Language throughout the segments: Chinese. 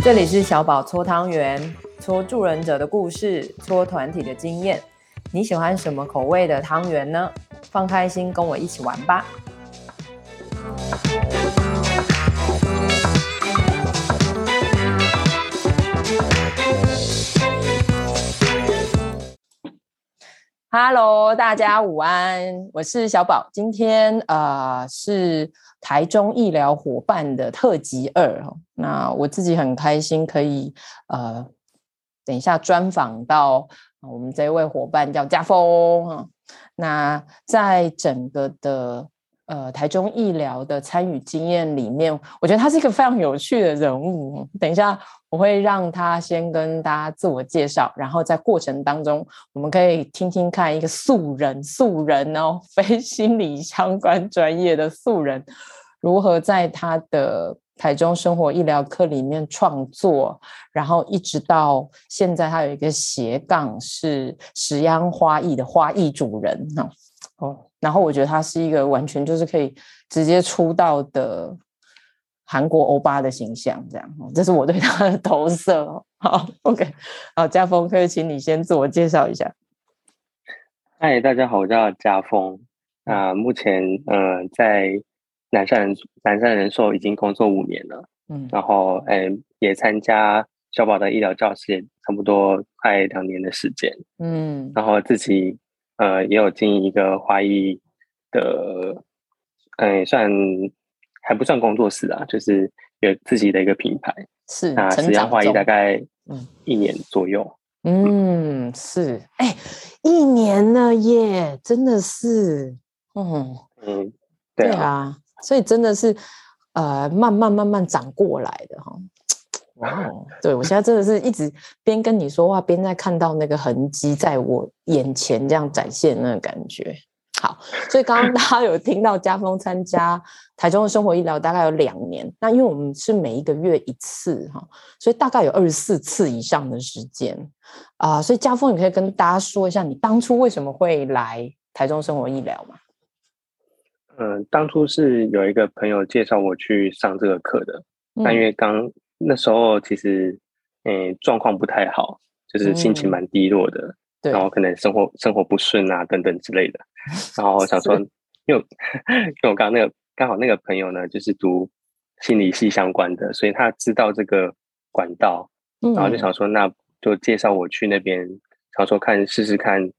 这里是小宝搓汤圆，搓助人者的故事，搓团体的经验。你喜欢什么口味的汤圆呢？放开心，跟我一起玩吧。Hello，大家午安，我是小宝。今天呃是台中医疗伙伴的特辑二，那我自己很开心可以呃等一下专访到我们这位伙伴叫家峰。那在整个的。呃，台中医疗的参与经验里面，我觉得他是一个非常有趣的人物。等一下我会让他先跟大家自我介绍，然后在过程当中，我们可以听听看一个素人，素人哦，非心理相关专业的素人，如何在他的台中生活医疗课里面创作，然后一直到现在，他有一个斜杠是食央花艺的花艺主人哦。然后我觉得他是一个完全就是可以直接出道的韩国欧巴的形象，这样，这是我对他的投射。好，OK，好，家峰可以请你先自我介绍一下。嗨，大家好，我叫家峰。那目前呃在南山人南山人寿已经工作五年了，嗯，然后呃也参加小宝的医疗教室，差不多快两年的时间，嗯，然后自己。呃，也有经营一个花艺的，嗯，算还不算工作室啊，就是有自己的一个品牌。是那食秧花艺大概嗯一年左右。嗯，是哎、欸，一年了耶，真的是，嗯嗯，对啊，对啊，所以真的是呃慢慢慢慢长过来的哈。哇哦！对，我现在真的是一直边跟你说话，边在看到那个痕迹在我眼前这样展现那个感觉。好，所以刚刚 大家有听到家峰参加台中的生活医疗大概有两年，那因为我们是每一个月一次哈，所以大概有二十四次以上的时间啊、呃。所以家峰，你可以跟大家说一下，你当初为什么会来台中生活医疗吗？嗯、呃，当初是有一个朋友介绍我去上这个课的，但因为刚那时候其实，嗯，状况不太好，就是心情蛮低落的，嗯、然后可能生活生活不顺啊等等之类的。然后我想说，因为因为我刚刚那个刚好那个朋友呢，就是读心理系相关的，所以他知道这个管道，然后就想说，那就介绍我去那边，想说看试试看，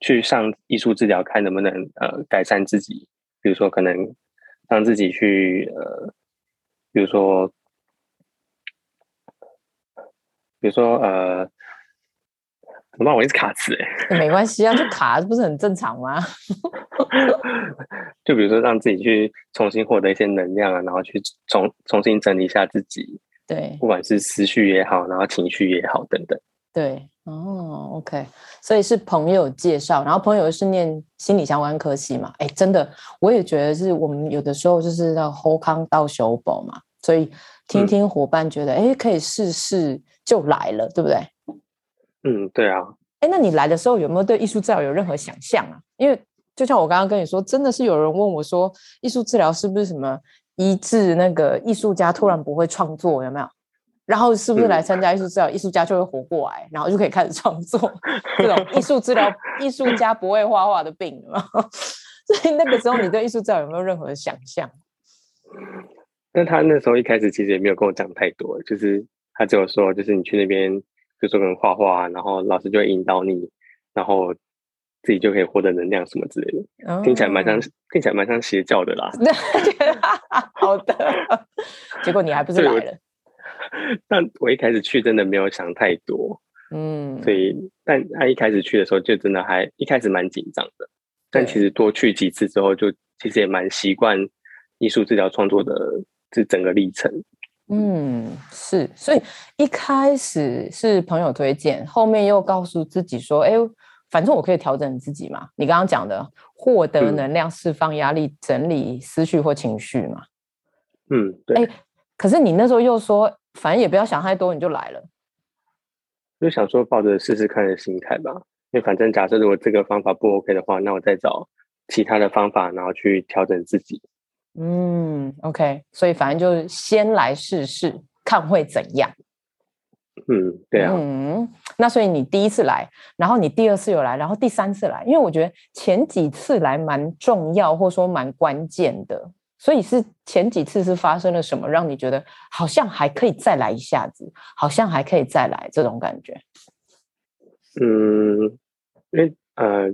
去上艺术治疗，看能不能呃改善自己，比如说可能让自己去呃，比如说。比如说，呃，怎么办？我一直卡词哎，没关系啊，就卡不是很正常吗？就比如说，让自己去重新获得一些能量啊，然后去重重新整理一下自己，对，不管是思绪也好，然后情绪也好，等等。对，哦，OK，所以是朋友介绍，然后朋友是念心理相关科系嘛？哎，真的，我也觉得是我们有的时候就是要后康到修补嘛，所以听听伙伴觉得，哎、嗯，可以试试。就来了，对不对？嗯，对啊。哎，那你来的时候有没有对艺术治疗有任何想象啊？因为就像我刚刚跟你说，真的是有人问我说，艺术治疗是不是什么医治那个艺术家突然不会创作，有没有？然后是不是来参加艺术治疗，嗯、艺术家就会活过来，然后就可以开始创作？这种艺术治疗，艺术家不会画画的病吗？所以那个时候，你对艺术治疗有没有任何想象？但他那时候一开始其实也没有跟我讲太多，就是。他只有说，就是你去那边，就说跟画画，然后老师就会引导你，然后自己就可以获得能量什么之类的，哦、听起来蛮像，听起来蛮像邪教的啦。好的，结果你还不是来了？但我一开始去真的没有想太多，嗯，所以但他一开始去的时候就真的还一开始蛮紧张的，但其实多去几次之后，就其实也蛮习惯艺术治疗创作的这整个历程。嗯，是，所以一开始是朋友推荐，后面又告诉自己说，哎，反正我可以调整自己嘛。你刚刚讲的，获得能量、释放压力、整理思绪或情绪嘛。嗯，对。哎，可是你那时候又说，反正也不要想太多，你就来了。就想说抱着试试看的心态吧，因为反正假设如果这个方法不 OK 的话，那我再找其他的方法，然后去调整自己。嗯，OK，所以反正就是先来试试看会怎样。嗯，对啊。嗯，那所以你第一次来，然后你第二次又来，然后第三次来，因为我觉得前几次来蛮重要，或者说蛮关键的。所以是前几次是发生了什么，让你觉得好像还可以再来一下子，好像还可以再来这种感觉？嗯，因为呃，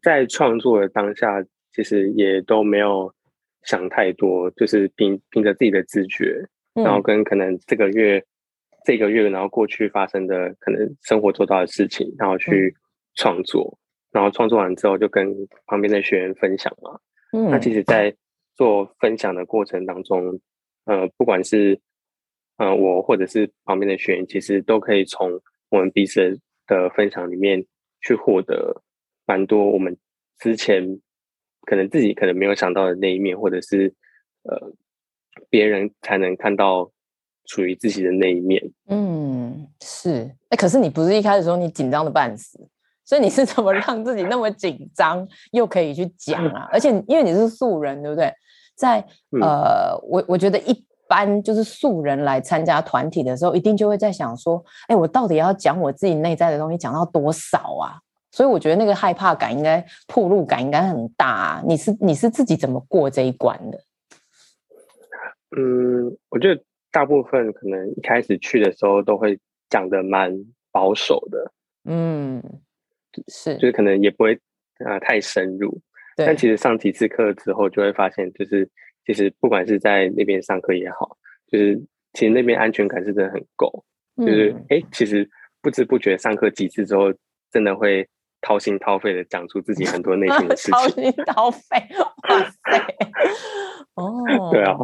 在创作的当下，其实也都没有想太多，就是凭凭着自己的直觉，然后跟可能这个月。嗯这个月，然后过去发生的可能生活做到的事情，然后去创作，嗯、然后创作完之后就跟旁边的学员分享嘛。嗯，那其实，在做分享的过程当中，呃，不管是呃我或者是旁边的学员，其实都可以从我们彼此的分享里面去获得蛮多我们之前可能自己可能没有想到的那一面，或者是呃别人才能看到。属于自己的那一面，嗯，是，哎，可是你不是一开始说你紧张的半死，所以你是怎么让自己那么紧张又可以去讲啊？而且因为你是素人，对不对？在呃，我我觉得一般就是素人来参加团体的时候，一定就会在想说，哎，我到底要讲我自己内在的东西讲到多少啊？所以我觉得那个害怕感应该、铺路感应该很大啊。你是你是自己怎么过这一关的？嗯，我觉得。大部分可能一开始去的时候都会讲的蛮保守的，嗯，是，就是可能也不会啊、呃、太深入，但其实上几次课之后就会发现，就是其实不管是在那边上课也好，就是其实那边安全感是真的很够，嗯、就是哎、欸，其实不知不觉上课几次之后，真的会掏心掏肺的讲出自己很多内心的事情，掏心掏肺，哇塞，哦，对啊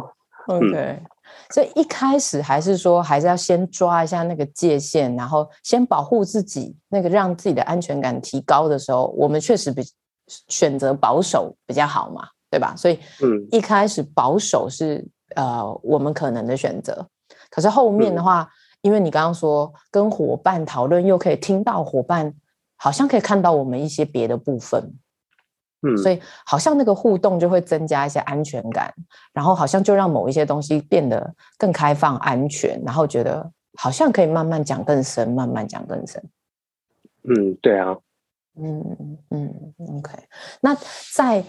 ，OK。嗯所以一开始还是说，还是要先抓一下那个界限，然后先保护自己，那个让自己的安全感提高的时候，我们确实比选择保守比较好嘛，对吧？所以，嗯，一开始保守是呃我们可能的选择。可是后面的话，因为你刚刚说跟伙伴讨论，又可以听到伙伴好像可以看到我们一些别的部分。嗯，所以好像那个互动就会增加一些安全感，然后好像就让某一些东西变得更开放、安全，然后觉得好像可以慢慢讲更深，慢慢讲更深。嗯，对啊，嗯嗯，OK。那再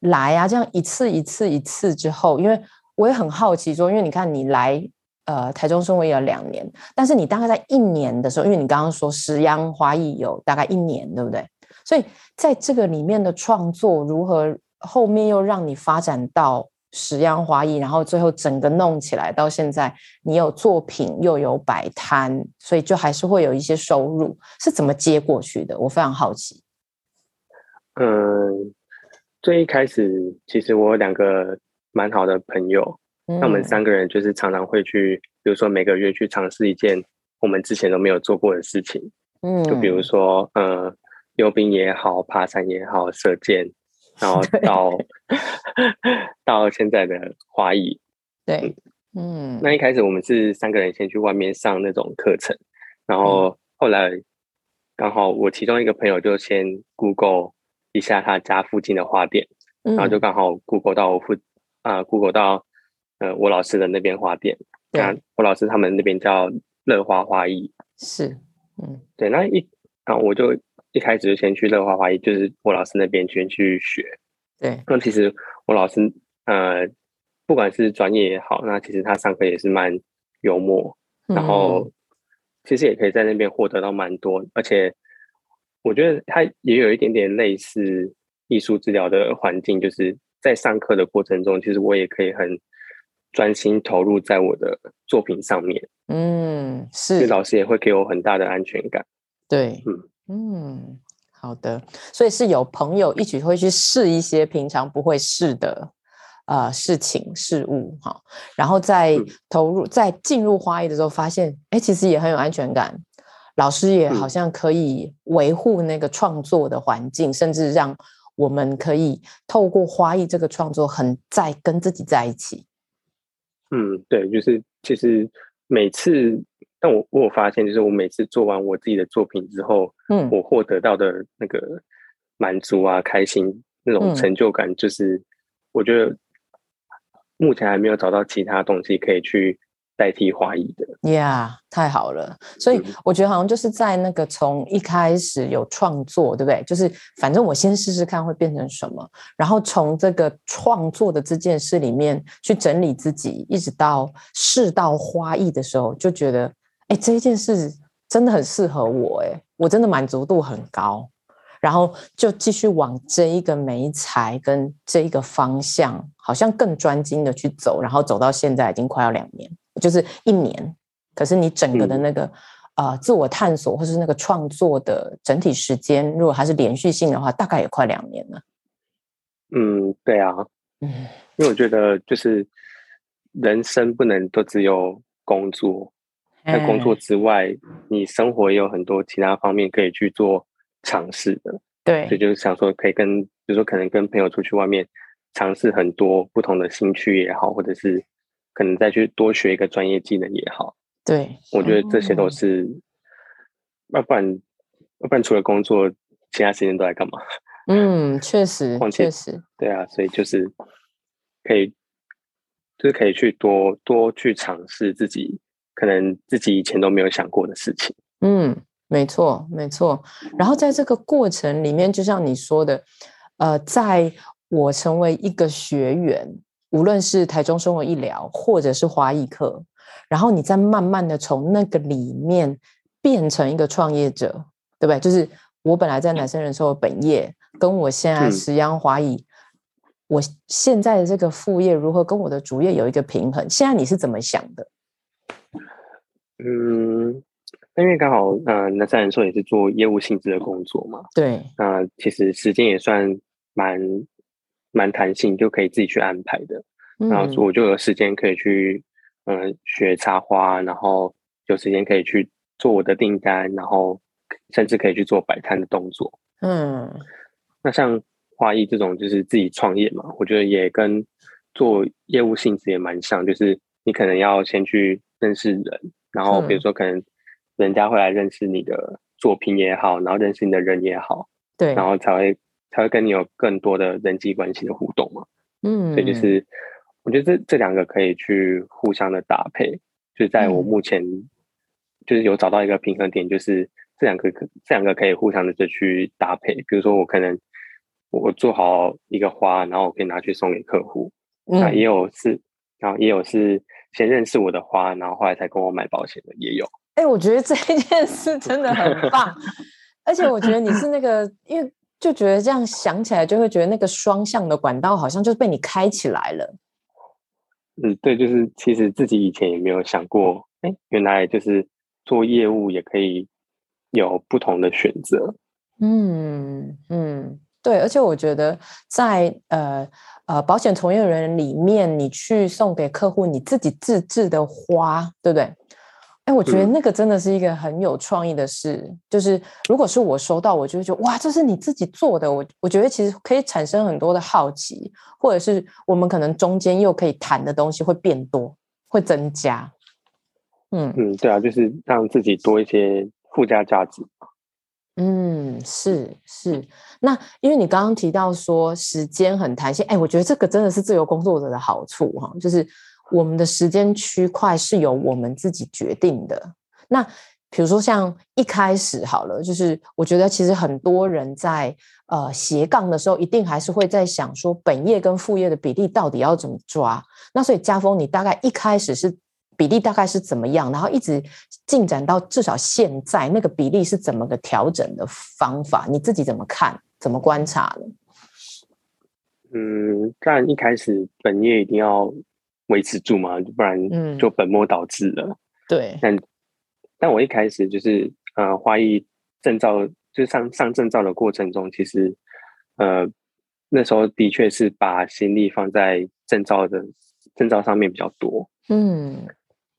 来啊，这样一次一次一次之后，因为我也很好奇说，因为你看你来呃台中生活也有两年，但是你大概在一年的时候，因为你刚刚说食央花艺有大概一年，对不对？所以在这个里面的创作如何，后面又让你发展到食央花艺，然后最后整个弄起来到现在，你有作品又有摆摊，所以就还是会有一些收入，是怎么接过去的？我非常好奇。嗯，最一开始其实我有两个蛮好的朋友，那、嗯、我们三个人就是常常会去，比如说每个月去尝试一件我们之前都没有做过的事情，嗯，就比如说，呃。溜冰也好，爬山也好，射箭，然后到 到现在的花艺，对，嗯，那一开始我们是三个人先去外面上那种课程，然后后来刚好我其中一个朋友就先 Google 一下他家附近的花店，嗯、然后就刚好 Google 到我附啊、呃、Google 到呃我老师的那边花店，对，我老师他们那边叫乐花花艺，是，嗯，对，那一啊我就。一开始就先去乐花花艺，就是我老师那边先去学。对，那其实我老师呃，不管是专业也好，那其实他上课也是蛮幽默，嗯、然后。其实也可以在那边获得到蛮多，而且我觉得他也有一点点类似艺术治疗的环境，就是在上课的过程中，其实我也可以很专心投入在我的作品上面。嗯，是，老师也会给我很大的安全感。对，嗯。嗯，好的，所以是有朋友一起会去试一些平常不会试的呃事情事物哈，然后在投入在进入花艺的时候，发现哎，其实也很有安全感，老师也好像可以维护那个创作的环境，甚至让我们可以透过花艺这个创作，很在跟自己在一起。嗯，对，就是其实每次。但我我有发现，就是我每次做完我自己的作品之后，嗯，我获得到的那个满足啊、开心那种成就感，就是我觉得目前还没有找到其他东西可以去代替花艺的。呀，yeah, 太好了！所以我觉得好像就是在那个从一开始有创作，对不对？就是反正我先试试看会变成什么，然后从这个创作的这件事里面去整理自己，一直到试到花艺的时候，就觉得哎，这一件事真的很适合我，哎，我真的满足度很高。然后就继续往这一个媒材跟这一个方向，好像更专精的去走，然后走到现在已经快要两年，就是一年。可是你整个的那个、嗯、呃自我探索或是那个创作的整体时间，如果还是连续性的话，大概也快两年了。嗯，对啊，嗯，因为我觉得就是人生不能都只有工作，在工作之外，你生活也有很多其他方面可以去做。尝试的，对，所以就是想说，可以跟，比如说，可能跟朋友出去外面尝试很多不同的兴趣也好，或者是可能再去多学一个专业技能也好。对，我觉得这些都是，要不然，要不然除了工作，其他时间都在干嘛？嗯，确实，确实，对啊，所以就是可以，就是可以去多多去尝试自己可能自己以前都没有想过的事情。嗯。没错，没错。然后在这个过程里面，就像你说的，呃，在我成为一个学员，无论是台中生活医疗，或者是华裔课，然后你再慢慢的从那个里面变成一个创业者，对不对？就是我本来在南山人寿的本业，跟我现在石央花艺，嗯、我现在的这个副业如何跟我的主业有一个平衡？现在你是怎么想的？嗯。因为刚好，呃，南山人寿也是做业务性质的工作嘛，对，那、呃、其实时间也算蛮蛮弹性，就可以自己去安排的。嗯、然后我就有时间可以去，嗯、呃，学插花，然后有时间可以去做我的订单，然后甚至可以去做摆摊的动作。嗯，那像花艺这种就是自己创业嘛，我觉得也跟做业务性质也蛮像，就是你可能要先去认识人，然后比如说可能。人家会来认识你的作品也好，然后认识你的人也好，对，然后才会才会跟你有更多的人际关系的互动嘛。嗯，所以就是我觉得这这两个可以去互相的搭配，就是在我目前就是有找到一个平衡点，就是这两个这两个可以互相的就去搭配。比如说我可能我做好一个花，然后我可以拿去送给客户，那、嗯、也有是，然后也有是先认识我的花，然后后来才跟我买保险的也有。哎，我觉得这一件事真的很棒，而且我觉得你是那个，因为就觉得这样想起来，就会觉得那个双向的管道好像就被你开起来了。嗯，对，就是其实自己以前也没有想过，哎，原来就是做业务也可以有不同的选择。嗯嗯，对，而且我觉得在呃呃保险从业人里面，你去送给客户你自己自制的花，对不对？哎，我觉得那个真的是一个很有创意的事。嗯、就是如果是我收到，我就会觉得哇，这是你自己做的。我我觉得其实可以产生很多的好奇，或者是我们可能中间又可以谈的东西会变多，会增加。嗯嗯，对啊，就是让自己多一些附加价值。嗯，是是。那因为你刚刚提到说时间很弹性，哎，我觉得这个真的是自由工作者的好处哈，就是。我们的时间区块是由我们自己决定的。那比如说像一开始好了，就是我觉得其实很多人在呃斜杠的时候，一定还是会在想说本业跟副业的比例到底要怎么抓。那所以家峰，你大概一开始是比例大概是怎么样？然后一直进展到至少现在那个比例是怎么个调整的方法？你自己怎么看？怎么观察呢？嗯，但一开始本业一定要。维持住嘛，不然就本末倒置了。嗯、对，但但我一开始就是呃，花艺证照，就是上上证照的过程中，其实呃那时候的确是把心力放在证照的证照上面比较多。嗯，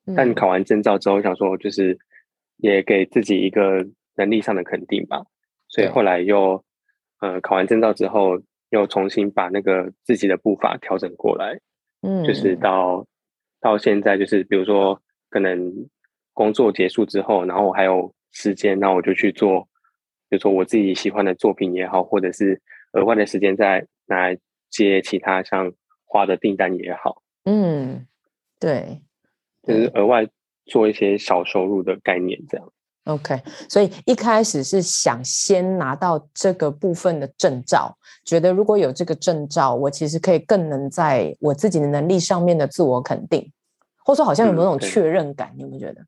嗯，但考完证照之后，想说就是也给自己一个能力上的肯定吧，所以后来又呃考完证照之后，又重新把那个自己的步伐调整过来。嗯，就是到到现在，就是比如说，可能工作结束之后，然后我还有时间，那我就去做，比如说我自己喜欢的作品也好，或者是额外的时间再拿来接其他像花的订单也好。嗯，对，就是额外做一些小收入的概念这样。OK，所以一开始是想先拿到这个部分的证照，觉得如果有这个证照，我其实可以更能在我自己的能力上面的自我肯定，或者说好像有某种确认感，嗯、你有没有觉得？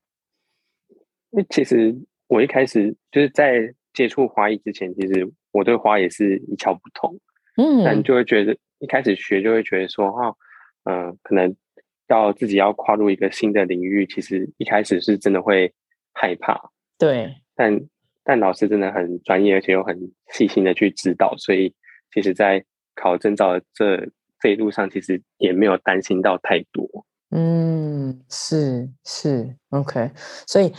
因为其实我一开始就是在接触花艺之前，其实我对花也是一窍不通，嗯，但就会觉得一开始学就会觉得说，哦，嗯、呃，可能到自己要跨入一个新的领域，其实一开始是真的会害怕。对，但但老师真的很专业，而且又很细心的去指导，所以其实，在考证照的这这一路上，其实也没有担心到太多。嗯，是是，OK，所以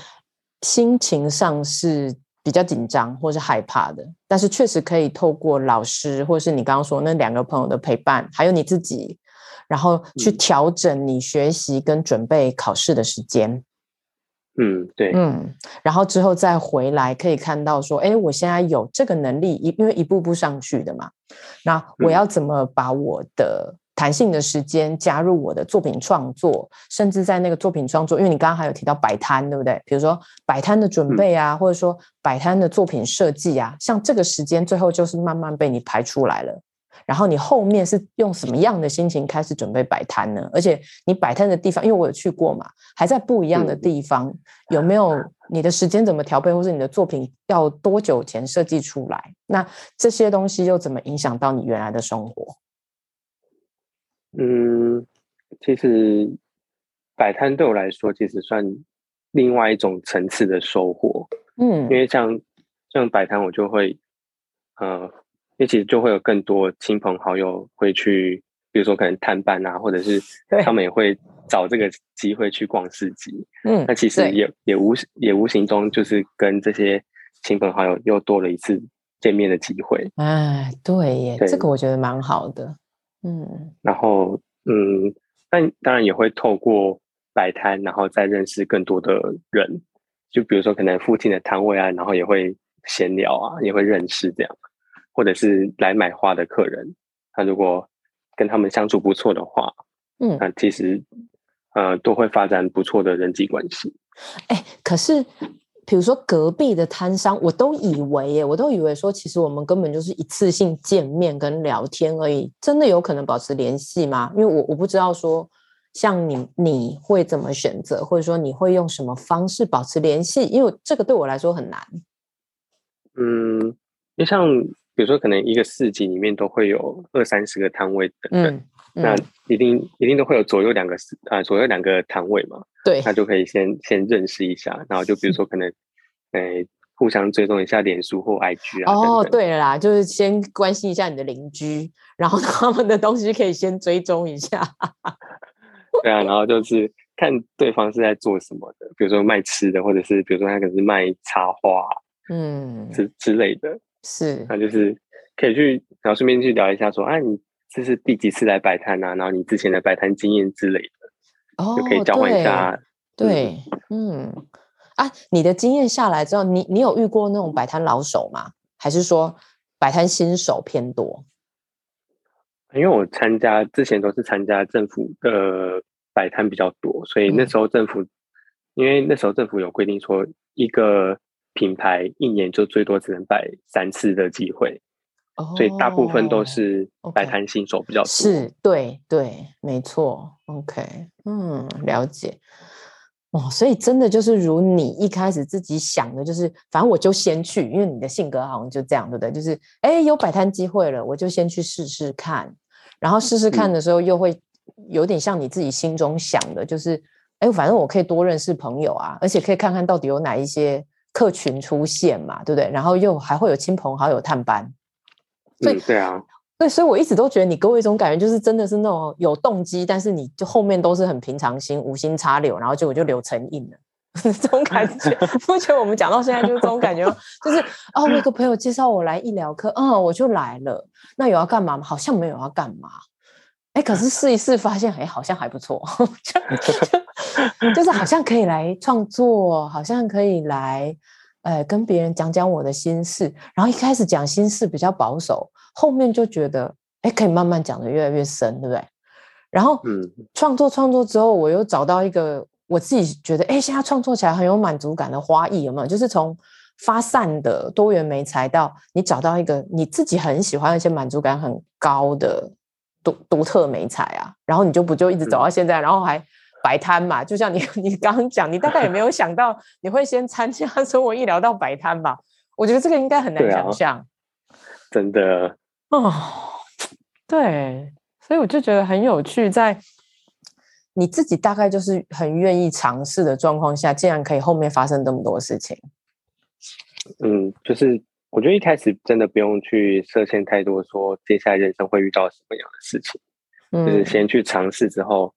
心情上是比较紧张或是害怕的，但是确实可以透过老师，或是你刚刚说那两个朋友的陪伴，还有你自己，然后去调整你学习跟准备考试的时间。嗯，对，嗯，然后之后再回来可以看到说，哎，我现在有这个能力，一因为一步步上去的嘛，那我要怎么把我的弹性的时间加入我的作品创作，甚至在那个作品创作，因为你刚刚还有提到摆摊，对不对？比如说摆摊的准备啊，或者说摆摊的作品设计啊，像这个时间最后就是慢慢被你排出来了。然后你后面是用什么样的心情开始准备摆摊呢？而且你摆摊的地方，因为我有去过嘛，还在不一样的地方，嗯、有没有 你的时间怎么调配，或是你的作品要多久前设计出来？那这些东西又怎么影响到你原来的生活？嗯，其实摆摊对我来说，其实算另外一种层次的收获。嗯，因为像像摆摊，我就会呃。因为其实就会有更多亲朋好友会去，比如说可能探班啊，或者是 他们也会找这个机会去逛市集。嗯，那其实也也无也无形中就是跟这些亲朋好友又多了一次见面的机会。哎，对耶，对这个我觉得蛮好的。嗯，然后嗯，但当然也会透过摆摊，然后再认识更多的人。就比如说可能附近的摊位啊，然后也会闲聊啊，也会认识这样。或者是来买花的客人，他如果跟他们相处不错的话，嗯，那其实呃都会发展不错的人际关系。哎、欸，可是比如说隔壁的摊商，我都以为耶，我都以为说，其实我们根本就是一次性见面跟聊天而已，真的有可能保持联系吗？因为我我不知道说，像你你会怎么选择，或者说你会用什么方式保持联系？因为这个对我来说很难。嗯，就像。比如说，可能一个市集里面都会有二三十个摊位等等，那一定一定都会有左右两个啊，左右两个摊位嘛。对，那就可以先先认识一下，然后就比如说可能，诶，互相追踪一下脸书或 IG 啊。哦，对了啦，就是先关心一下你的邻居，然后 他们的东西可以先追踪一下。对啊，然后就是看对方是在做什么的，比如说卖吃的，或者是比如说他可能是卖插画，嗯，之之类的。是，那就是可以去，然后顺便去聊一下，说，啊，你这是第几次来摆摊啊？然后你之前的摆摊经验之类的，哦，就可以交换一下。对，嗯，啊，你的经验下来之后，你你有遇过那种摆摊老手吗？还是说摆摊新手偏多？因为我参加之前都是参加政府的摆摊比较多，所以那时候政府，嗯、因为那时候政府有规定说一个。品牌一年就最多只能摆三次的机会，oh, 所以大部分都是摆摊新手比较多。是，对对，没错。OK，嗯，了解。哦，所以真的就是如你一开始自己想的，就是反正我就先去，因为你的性格好像就这样，对不对？就是哎，有摆摊机会了，我就先去试试看。然后试试看的时候，又会有点像你自己心中想的，就是哎，反正我可以多认识朋友啊，而且可以看看到底有哪一些。客群出现嘛，对不对？然后又还会有亲朋好友探班，所以、嗯、对啊，对，所以我一直都觉得你给我一种感觉，就是真的是那种有动机，但是你就后面都是很平常心、无心插柳，然后结果就柳成荫了，这种感觉。目前我们讲到现在就是这种感觉，就是哦，我有个朋友介绍我来医疗科，嗯，我就来了。那有要干嘛吗？好像没有要干嘛。哎，可是试一试发现，哎，好像还不错，就就 就是好像可以来创作，好像可以来，呃，跟别人讲讲我的心事。然后一开始讲心事比较保守，后面就觉得，哎，可以慢慢讲的越来越深，对不对？然后，嗯，创作创作之后，我又找到一个我自己觉得，哎，现在创作起来很有满足感的花艺有没有？就是从发散的多元媒材到你找到一个你自己很喜欢而且满足感很高的独独特媒材啊，然后你就不就一直走到现在，嗯、然后还摆摊嘛？就像你 你刚刚讲，你大概也没有想到你会先参加生活艺疗到摆摊吧？我觉得这个应该很难想象、啊，真的哦，对，所以我就觉得很有趣，在你自己大概就是很愿意尝试的状况下，竟然可以后面发生这么多事情。嗯，就是我觉得一开始真的不用去设限太多，说接下来人生会遇到什么样的事情，嗯、就是先去尝试之后，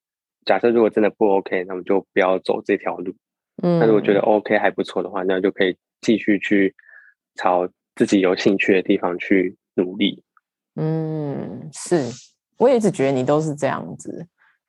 假设如果真的不 OK，那么就不要走这条路。嗯，但是我觉得 OK 还不错的话，那就可以继续去朝自己有兴趣的地方去努力。嗯，是，我也一直觉得你都是这样子。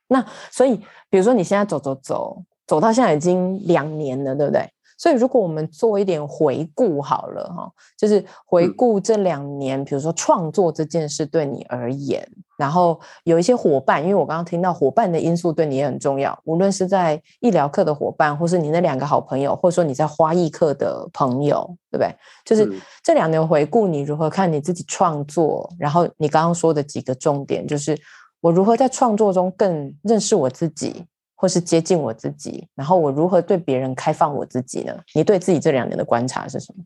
那所以，比如说你现在走走走，走到现在已经两年了，对不对？所以，如果我们做一点回顾好了哈，就是回顾这两年，比如说创作这件事对你而言，然后有一些伙伴，因为我刚刚听到伙伴的因素对你也很重要，无论是在医疗课的伙伴，或是你那两个好朋友，或者说你在花艺课的朋友，对不对？就是这两年回顾，你如何看你自己创作，然后你刚刚说的几个重点，就是我如何在创作中更认识我自己。或是接近我自己，然后我如何对别人开放我自己呢？你对自己这两年的观察是什么？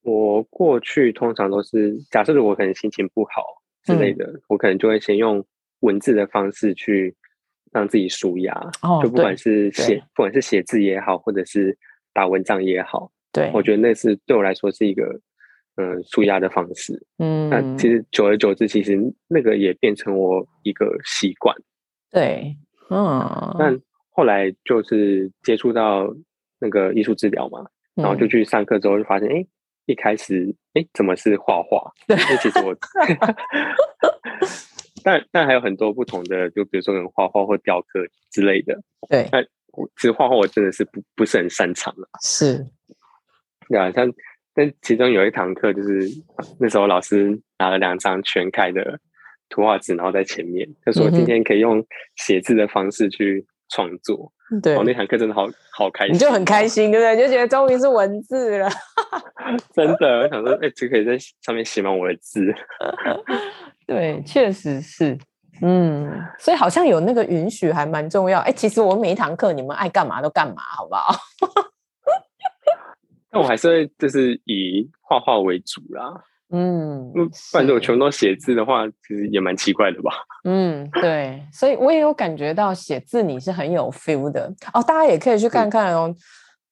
我过去通常都是假设，如果可能心情不好之类的，嗯、我可能就会先用文字的方式去让自己舒压。哦，就不管是写，不管是写字也好，或者是打文章也好，对，我觉得那是对我来说是一个嗯舒压的方式。嗯，那其实久而久之，其实那个也变成我一个习惯。对。嗯，但后来就是接触到那个艺术治疗嘛，然后就去上课之后就发现，哎、嗯，一开始哎怎么是画画？对，其实我，但但还有很多不同的，就比如说画画或雕刻之类的。对，但其实画画我真的是不不是很擅长了。是，对啊，像但其中有一堂课就是那时候老师拿了两张全开的。图画纸，然后在前面，他说今天可以用写字的方式去创作。对、嗯，那堂课真的好好开心，你就很开心，对不对？就觉得终于是文字了。真的，我想说，哎、欸，就可以在上面写满我的字。对，确实是，嗯，所以好像有那个允许还蛮重要。哎、欸，其实我每一堂课你们爱干嘛都干嘛，好不好？那我还是会就是以画画为主啦。嗯，不然如果全都写字的话，其实也蛮奇怪的吧？嗯，对，所以我也有感觉到写字你是很有 feel 的哦。大家也可以去看看哦。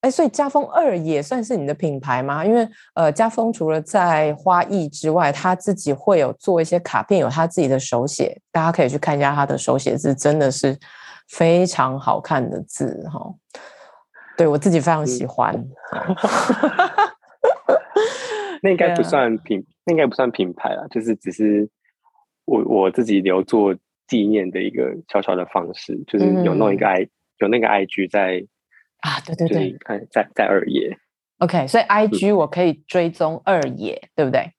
哎、嗯，所以家风二也算是你的品牌吗？因为呃，家风除了在花艺之外，他自己会有做一些卡片，有他自己的手写，大家可以去看一下他的手写字，真的是非常好看的字哈、哦。对我自己非常喜欢。嗯 那应该不算品，啊、那应该不算品牌啦，就是只是我我自己留作纪念的一个小小的方式，就是有弄一个 I、嗯、有那个 IG 在啊，对对对，看在在二爷，OK，所以 IG 我可以追踪二野，嗯、对不对？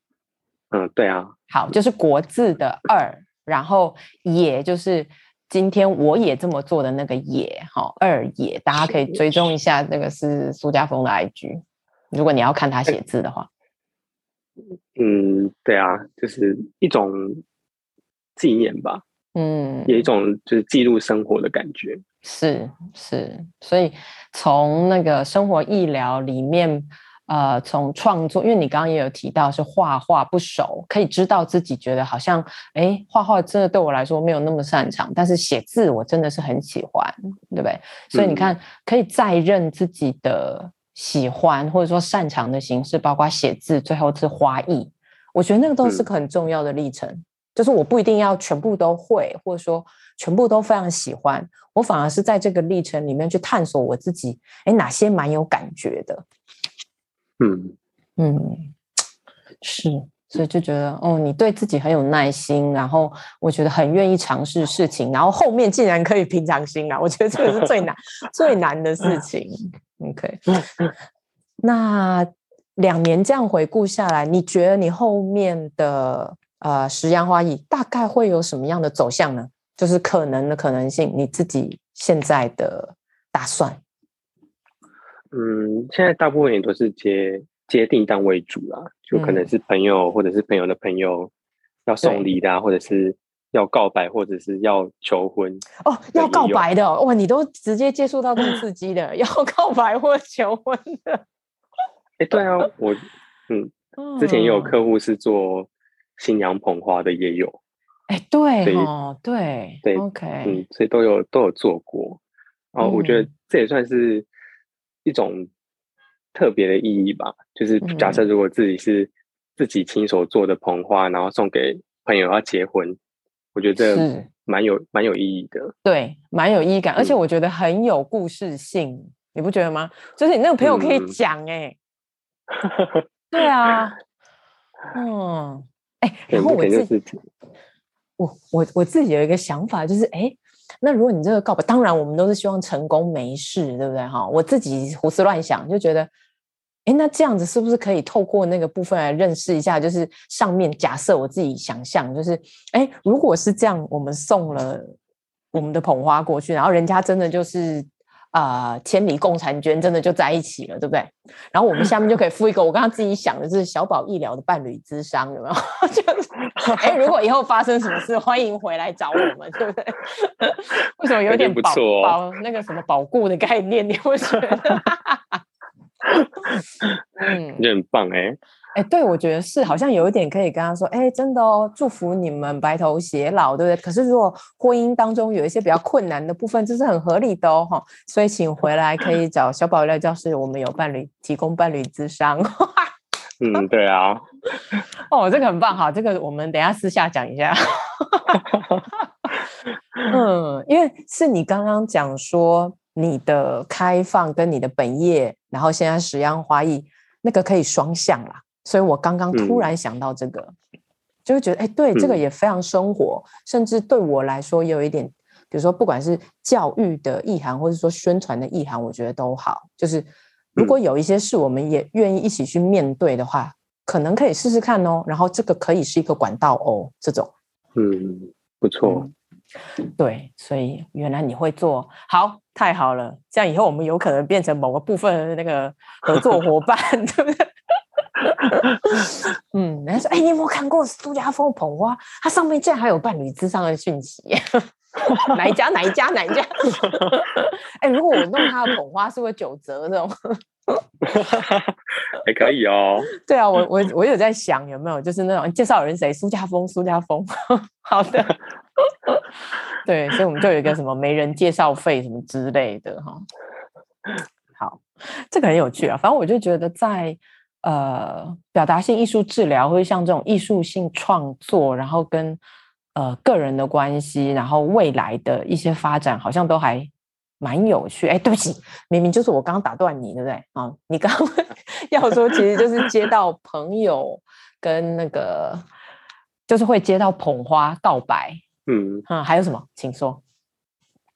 嗯，对啊。好，就是国字的二，然后野就是今天我也这么做的那个野，好，二野，大家可以追踪一下，那个是苏家峰的 IG，如果你要看他写字的话。嗯，对啊，就是一种纪念吧，嗯，有一种就是记录生活的感觉，是是，所以从那个生活艺疗里面，呃，从创作，因为你刚刚也有提到是画画不熟，可以知道自己觉得好像，哎，画画真的对我来说没有那么擅长，但是写字我真的是很喜欢，对不对？所以你看，可以再认自己的。喜欢或者说擅长的形式，包括写字，最后是花艺。我觉得那个都是个很重要的历程。嗯、就是我不一定要全部都会，或者说全部都非常喜欢，我反而是在这个历程里面去探索我自己。哎，哪些蛮有感觉的？嗯嗯，是，所以就觉得哦，你对自己很有耐心，然后我觉得很愿意尝试事情，然后后面竟然可以平常心啊！我觉得这个是最难 最难的事情。OK，那两年这样回顾下来，你觉得你后面的呃食阳花艺大概会有什么样的走向呢？就是可能的可能性，你自己现在的打算？嗯，现在大部分也都是接接订单为主啦，就可能是朋友或者是朋友的朋友要送礼的，啊，或者是要告白或者是要求婚哦，要告白的哇，你都直接接触到这么刺激的，要告白或求婚的。哎，对啊，我嗯，之前也有客户是做新娘捧花的，也有。哎，对哦，对对，OK，嗯，所以都有都有做过。哦，我觉得这也算是。一种特别的意义吧，就是假设如果自己是自己亲手做的捧花，嗯、然后送给朋友要结婚，我觉得蛮有蛮有意义的。对，蛮有意义感，而且我觉得很有故事性，嗯、你不觉得吗？就是你那个朋友可以讲哎、欸，嗯、对啊，嗯，哎、欸，然后我自己，我我我自己有一个想法，就是哎。欸那如果你这个告白，当然我们都是希望成功没事，对不对？哈，我自己胡思乱想，就觉得，哎，那这样子是不是可以透过那个部分来认识一下？就是上面假设我自己想象，就是，哎，如果是这样，我们送了我们的捧花过去，然后人家真的就是。啊、呃，千里共婵娟，真的就在一起了，对不对？然后我们下面就可以附一个，我刚刚自己想的是小宝医疗的伴侣之商，有没有？就是，哎，如果以后发生什么事，欢迎回来找我们，对不对？为什么有点保保、哦、那个什么保固的概念？你会觉得？嗯，你很棒哎、欸。哎，对，我觉得是，好像有一点可以跟他说，哎，真的哦，祝福你们白头偕老，对不对？可是如果婚姻当中有一些比较困难的部分，这是很合理的哦，哈。所以请回来可以找小宝艺疗教室，我们有伴侣提供伴侣咨商。嗯，对啊。哦，这个很棒哈，这个我们等一下私下讲一下。嗯，因为是你刚刚讲说你的开放跟你的本业，然后现在食养花艺那个可以双向啦。所以我刚刚突然想到这个，嗯、就会觉得，哎，对，这个也非常生活，嗯、甚至对我来说有一点，比如说，不管是教育的意涵，或者说宣传的意涵，我觉得都好。就是如果有一些事，我们也愿意一起去面对的话，嗯、可能可以试试看哦。然后这个可以是一个管道哦，这种，嗯，不错、嗯。对，所以原来你会做好，太好了。这样以后我们有可能变成某个部分的那个合作伙伴，对不对？嗯，人家说，哎、欸，你有没有看过苏家峰捧花？它上面竟然还有伴侣之上的讯息，哪一家？哪一家？哪一家？哎、欸，如果我弄他的捧花，是不是九折那种？还可以哦。对啊，我我我有在想有没有，就是那种介绍人谁？苏家峰，苏家峰。好的。对，所以我们就有一个什么媒人介绍费什么之类的哈。好，这个很有趣啊。反正我就觉得在。呃，表达性艺术治疗，或者像这种艺术性创作，然后跟呃个人的关系，然后未来的一些发展，好像都还蛮有趣。哎，对不起，明明就是我刚刚打断你，对不对？啊、你刚 要说，其实就是接到朋友跟那个，就是会接到捧花告白，嗯嗯，还有什么？请说。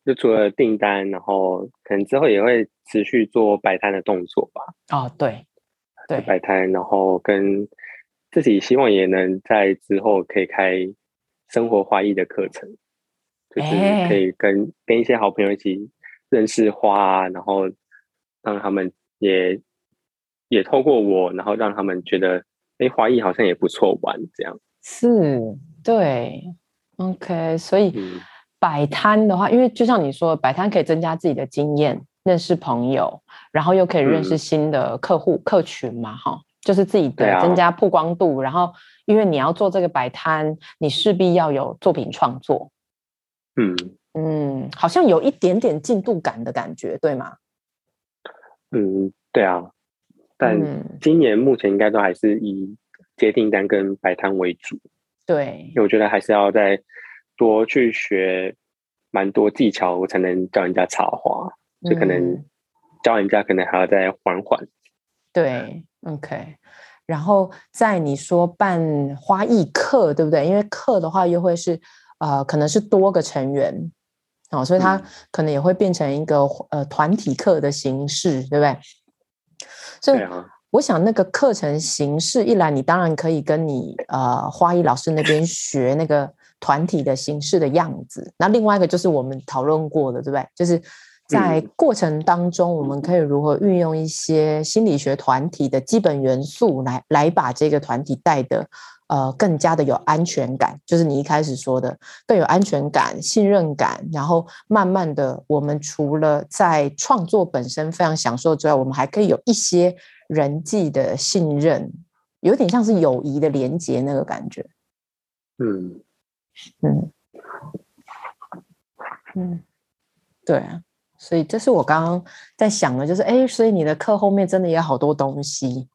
就除了订单，然后可能之后也会持续做摆摊的动作吧。哦，对。对，摆摊，然后跟自己希望也能在之后可以开生活花艺的课程，就是可以跟、欸、跟一些好朋友一起认识花啊，然后让他们也也透过我，然后让他们觉得，哎，花艺好像也不错玩，这样是，对，OK，所以摆摊的话，因为就像你说，摆摊可以增加自己的经验。认识朋友，然后又可以认识新的客户、嗯、客群嘛，哈，就是自己的增加曝光度。啊、然后，因为你要做这个摆摊，你势必要有作品创作。嗯嗯，好像有一点点进度感的感觉，对吗？嗯，对啊。但今年目前应该都还是以接订单跟摆摊为主。对，因为我觉得还是要再多去学蛮多技巧，我才能教人家插花。就可能教人家，可能还要再缓缓。对，OK。然后在你说办花艺课，对不对？因为课的话，又会是呃，可能是多个成员哦，所以它可能也会变成一个呃团体课的形式，对不对？所以我想那个课程形式一来，你当然可以跟你呃花艺老师那边学那个团体的形式的样子。那另外一个就是我们讨论过的，对不对？就是在过程当中，我们可以如何运用一些心理学团体的基本元素来，来来把这个团体带的呃更加的有安全感。就是你一开始说的更有安全感、信任感，然后慢慢的，我们除了在创作本身非常享受之外，我们还可以有一些人际的信任。有点像是友谊的连结那个感觉，嗯嗯嗯，对啊，所以这是我刚刚在想的，就是哎，所以你的课后面真的也好多东西，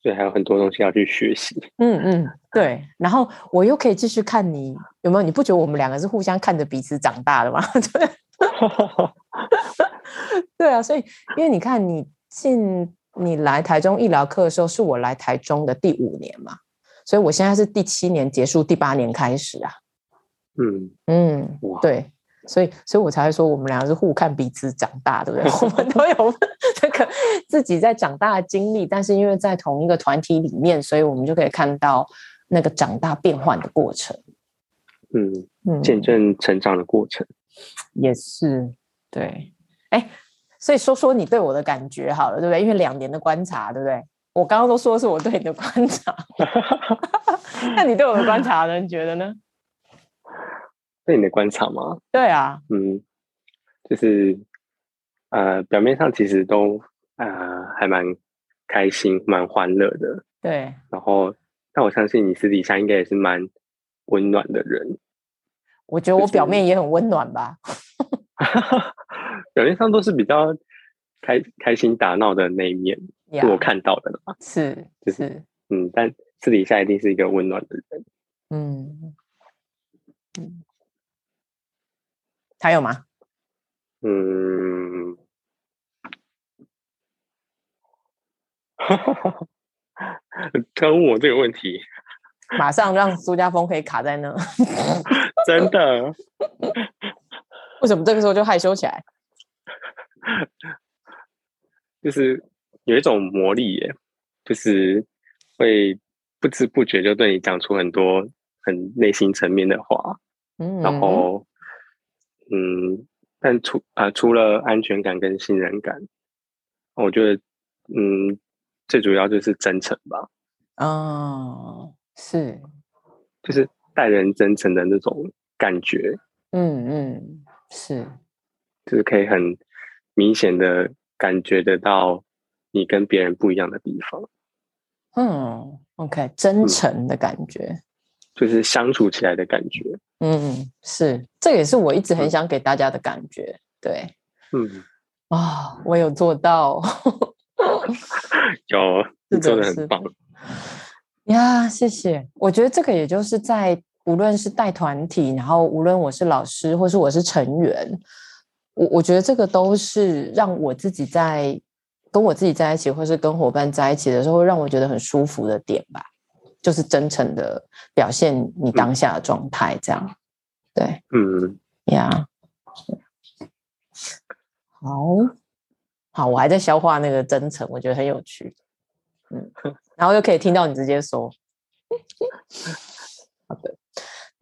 对，还有很多东西要去学习，嗯嗯，对，然后我又可以继续看你有没有？你不觉得我们两个是互相看着彼此长大的吗？对，对啊，所以因为你看你进。你来台中医疗课的时候，是我来台中的第五年嘛，所以我现在是第七年结束，第八年开始啊。嗯嗯，对，所以所以我才会说我们两个是互看彼此长大，对不对？我们都有这个自己在长大的经历，但是因为在同一个团体里面，所以我们就可以看到那个长大变换的过程。嗯嗯，见证成长的过程，也是对。哎。所以说说你对我的感觉好了，对不对？因为两年的观察，对不对？我刚刚都说是我对你的观察 那你对我的观察呢？你觉得呢？对你的观察吗？对啊，嗯，就是呃，表面上其实都呃还蛮开心、蛮欢乐的，对。然后，但我相信你私底下应该也是蛮温暖的人。我觉得我表面也很温暖吧。表面上都是比较开开心打闹的那一面，yeah, 是我看到的嘛。是，就是嗯，但私底下一定是一个温暖的人。嗯嗯，还有吗？嗯，他问我这个问题，马上让苏家峰可以卡在那。真的？为什么这个时候就害羞起来？就是有一种魔力耶，就是会不知不觉就对你讲出很多很内心层面的话，嗯，然后，嗯，但除啊、呃、除了安全感跟信任感，我觉得，嗯，最主要就是真诚吧。哦，是，就是待人真诚的那种感觉。嗯嗯，是，就是可以很。明显的感觉得到你跟别人不一样的地方，嗯，OK，真诚的感觉，嗯，就是相处起来的感觉，嗯，是，这也是我一直很想给大家的感觉，嗯、对，嗯，啊、哦，我有做到，有，你做得很棒，呀，谢谢，我觉得这个也就是在无论是带团体，然后无论我是老师或是我是成员。我我觉得这个都是让我自己在跟我自己在一起，或是跟伙伴在一起的时候，会让我觉得很舒服的点吧，就是真诚的表现你当下的状态，这样，对，嗯，呀，好，好，我还在消化那个真诚，我觉得很有趣，嗯，然后又可以听到你直接说，好的。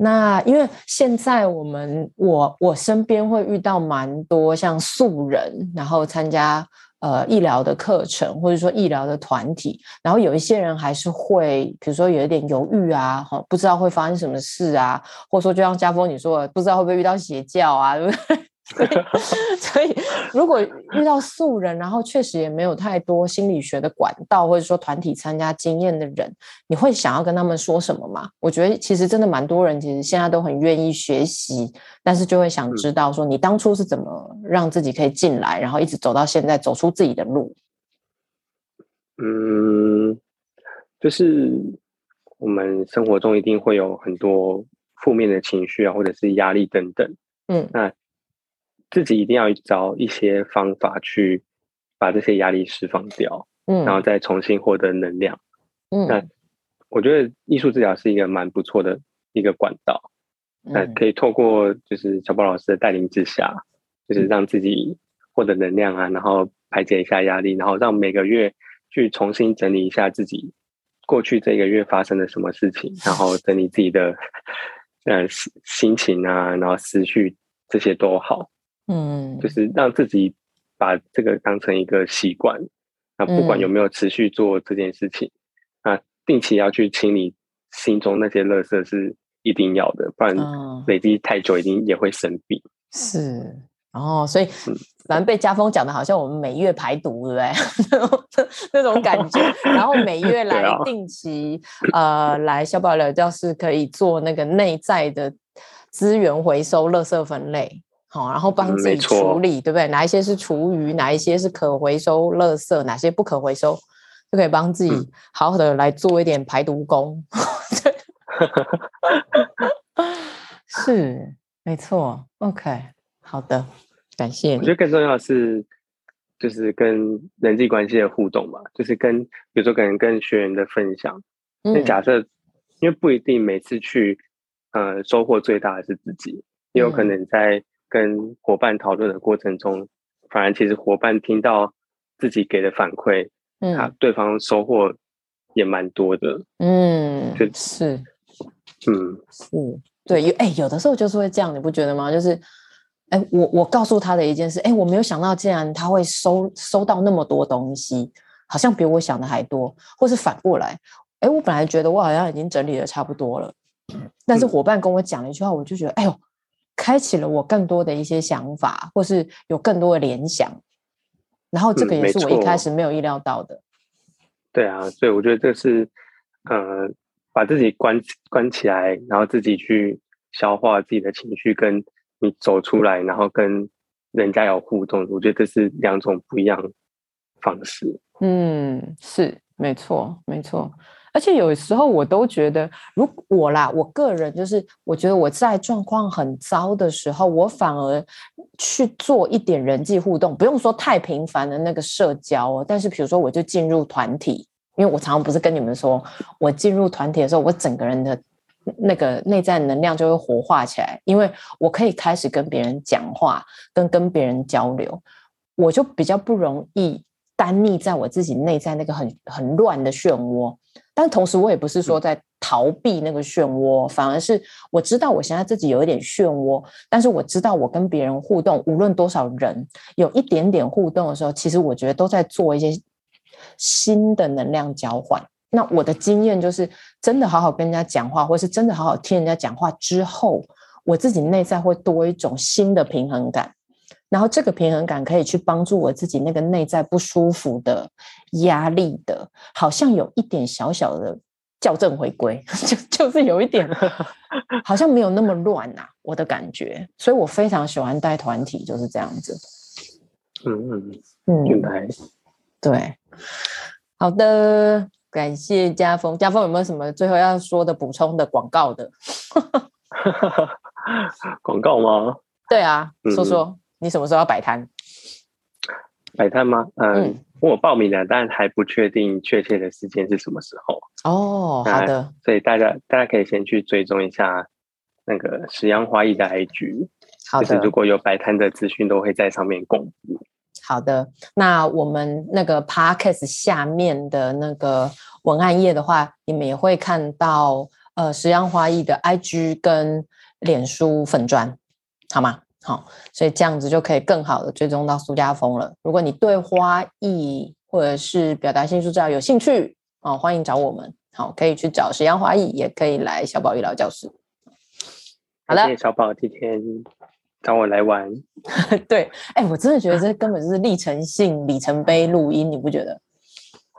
那因为现在我们我我身边会遇到蛮多像素人，然后参加呃医疗的课程，或者说医疗的团体，然后有一些人还是会，比如说有一点犹豫啊，不知道会发生什么事啊，或者说就像家峰你说的，不知道会不会遇到邪教啊，对不对？所以，所以如果遇到素人，然后确实也没有太多心理学的管道，或者说团体参加经验的人，你会想要跟他们说什么吗？我觉得其实真的蛮多人，其实现在都很愿意学习，但是就会想知道说，你当初是怎么让自己可以进来，然后一直走到现在，走出自己的路。嗯，就是我们生活中一定会有很多负面的情绪啊，或者是压力等等。嗯，那。自己一定要找一些方法去把这些压力释放掉，嗯，然后再重新获得能量，嗯，那我觉得艺术治疗是一个蛮不错的一个管道，那、嗯、可以透过就是小宝老师的带领之下，就是让自己获得能量啊，然后排解一下压力，然后让每个月去重新整理一下自己过去这个月发生了什么事情，然后整理自己的 呃心心情啊，然后思绪这些都好，嗯，就是让自己把这个当成一个习惯。那不管有没有持续做这件事情，那、嗯、定期要去清理心中那些垃圾是一定要的，不然累积太久一定也会生病。是，哦，所以反正被家风讲的好像我们每月排毒，对不对？那种感觉，然后每月 来定期、啊、呃来小宝聊教室可以做那个内在的资源回收、垃圾分类。好，然后帮自己处理，嗯、对不对？哪一些是厨余，哪一些是可回收垃圾，哪些不可回收，就可以帮自己好好的来做一点排毒工。嗯、是，没错。OK，好的，感谢。我觉得更重要的是，就是跟人际关系的互动吧，就是跟比如说可能跟学员的分享。那、嗯、假设，因为不一定每次去，呃，收获最大的是自己，也有可能在。跟伙伴讨论的过程中，反而其实伙伴听到自己给的反馈，嗯，他对方收获也蛮多的，嗯，就是，嗯，是，对，有，哎，有的时候就是会这样，你不觉得吗？就是，哎，我我告诉他的一件事，哎，我没有想到，竟然他会收收到那么多东西，好像比我想的还多，或是反过来，哎，我本来觉得我好像已经整理的差不多了，但是伙伴跟我讲了一句话，我就觉得，哎呦。开启了我更多的一些想法，或是有更多的联想，然后这个也是我一开始没有意料到的。嗯、对啊，所以我觉得这是呃，把自己关关起来，然后自己去消化自己的情绪，跟你走出来，然后跟人家有互动，我觉得这是两种不一样方式。嗯，是没错，没错。而且有时候我都觉得，如果啦，我个人就是，我觉得我在状况很糟的时候，我反而去做一点人际互动，不用说太频繁的那个社交哦。但是比如说，我就进入团体，因为我常常不是跟你们说，我进入团体的时候，我整个人的那个内在能量就会活化起来，因为我可以开始跟别人讲话，跟跟别人交流，我就比较不容易单溺在我自己内在那个很很乱的漩涡。但同时，我也不是说在逃避那个漩涡，反而是我知道我现在自己有一点漩涡，但是我知道我跟别人互动，无论多少人有一点点互动的时候，其实我觉得都在做一些新的能量交换。那我的经验就是，真的好好跟人家讲话，或是真的好好听人家讲话之后，我自己内在会多一种新的平衡感。然后这个平衡感可以去帮助我自己那个内在不舒服的压力的，好像有一点小小的校正回归，就就是有一点，好像没有那么乱呐、啊，我的感觉。所以我非常喜欢带团体，就是这样子。嗯嗯嗯，明白。对，好的，感谢家峰。家峰有没有什么最后要说的补充的广告的？广告吗？对啊，说说。嗯你什么时候要摆摊？摆摊吗？嗯，嗯我报名了，但还不确定确切的时间是什么时候。哦，好的。所以大家大家可以先去追踪一下那个石杨花艺的 IG。就是如果有摆摊的资讯，都会在上面公布。好的。那我们那个 Podcast 下面的那个文案页的话，你们也会看到呃石杨花艺的 IG 跟脸书粉砖，好吗？好，所以这样子就可以更好的追踪到苏家峰了。如果你对花艺或者是表达性素质有兴趣，哦，欢迎找我们。好，可以去找石杨花艺，也可以来小宝医疗教室。好了，谢谢小宝今天找我来玩。对，哎、欸，我真的觉得这根本就是历程性里程碑录音，你不觉得？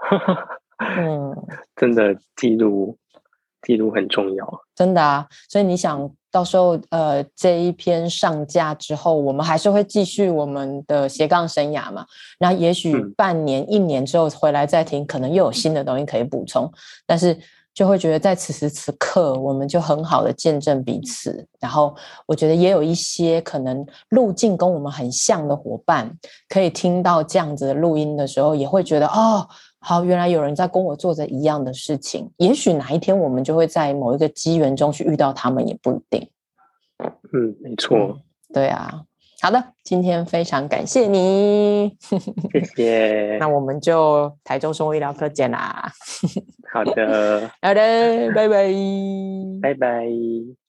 嗯，真的记录记录很重要，真的啊。所以你想。到时候，呃，这一篇上架之后，我们还是会继续我们的斜杠生涯嘛。那也许半年、一年之后回来再听，可能又有新的东西可以补充。但是就会觉得在此时此刻，我们就很好的见证彼此。然后我觉得也有一些可能路径跟我们很像的伙伴，可以听到这样子的录音的时候，也会觉得哦。好，原来有人在跟我做着一样的事情。也许哪一天我们就会在某一个机缘中去遇到他们，也不一定。嗯，没错。对啊，好的，今天非常感谢你，谢谢。那我们就台中生活医疗科见啦。好的，好的，拜拜，拜拜。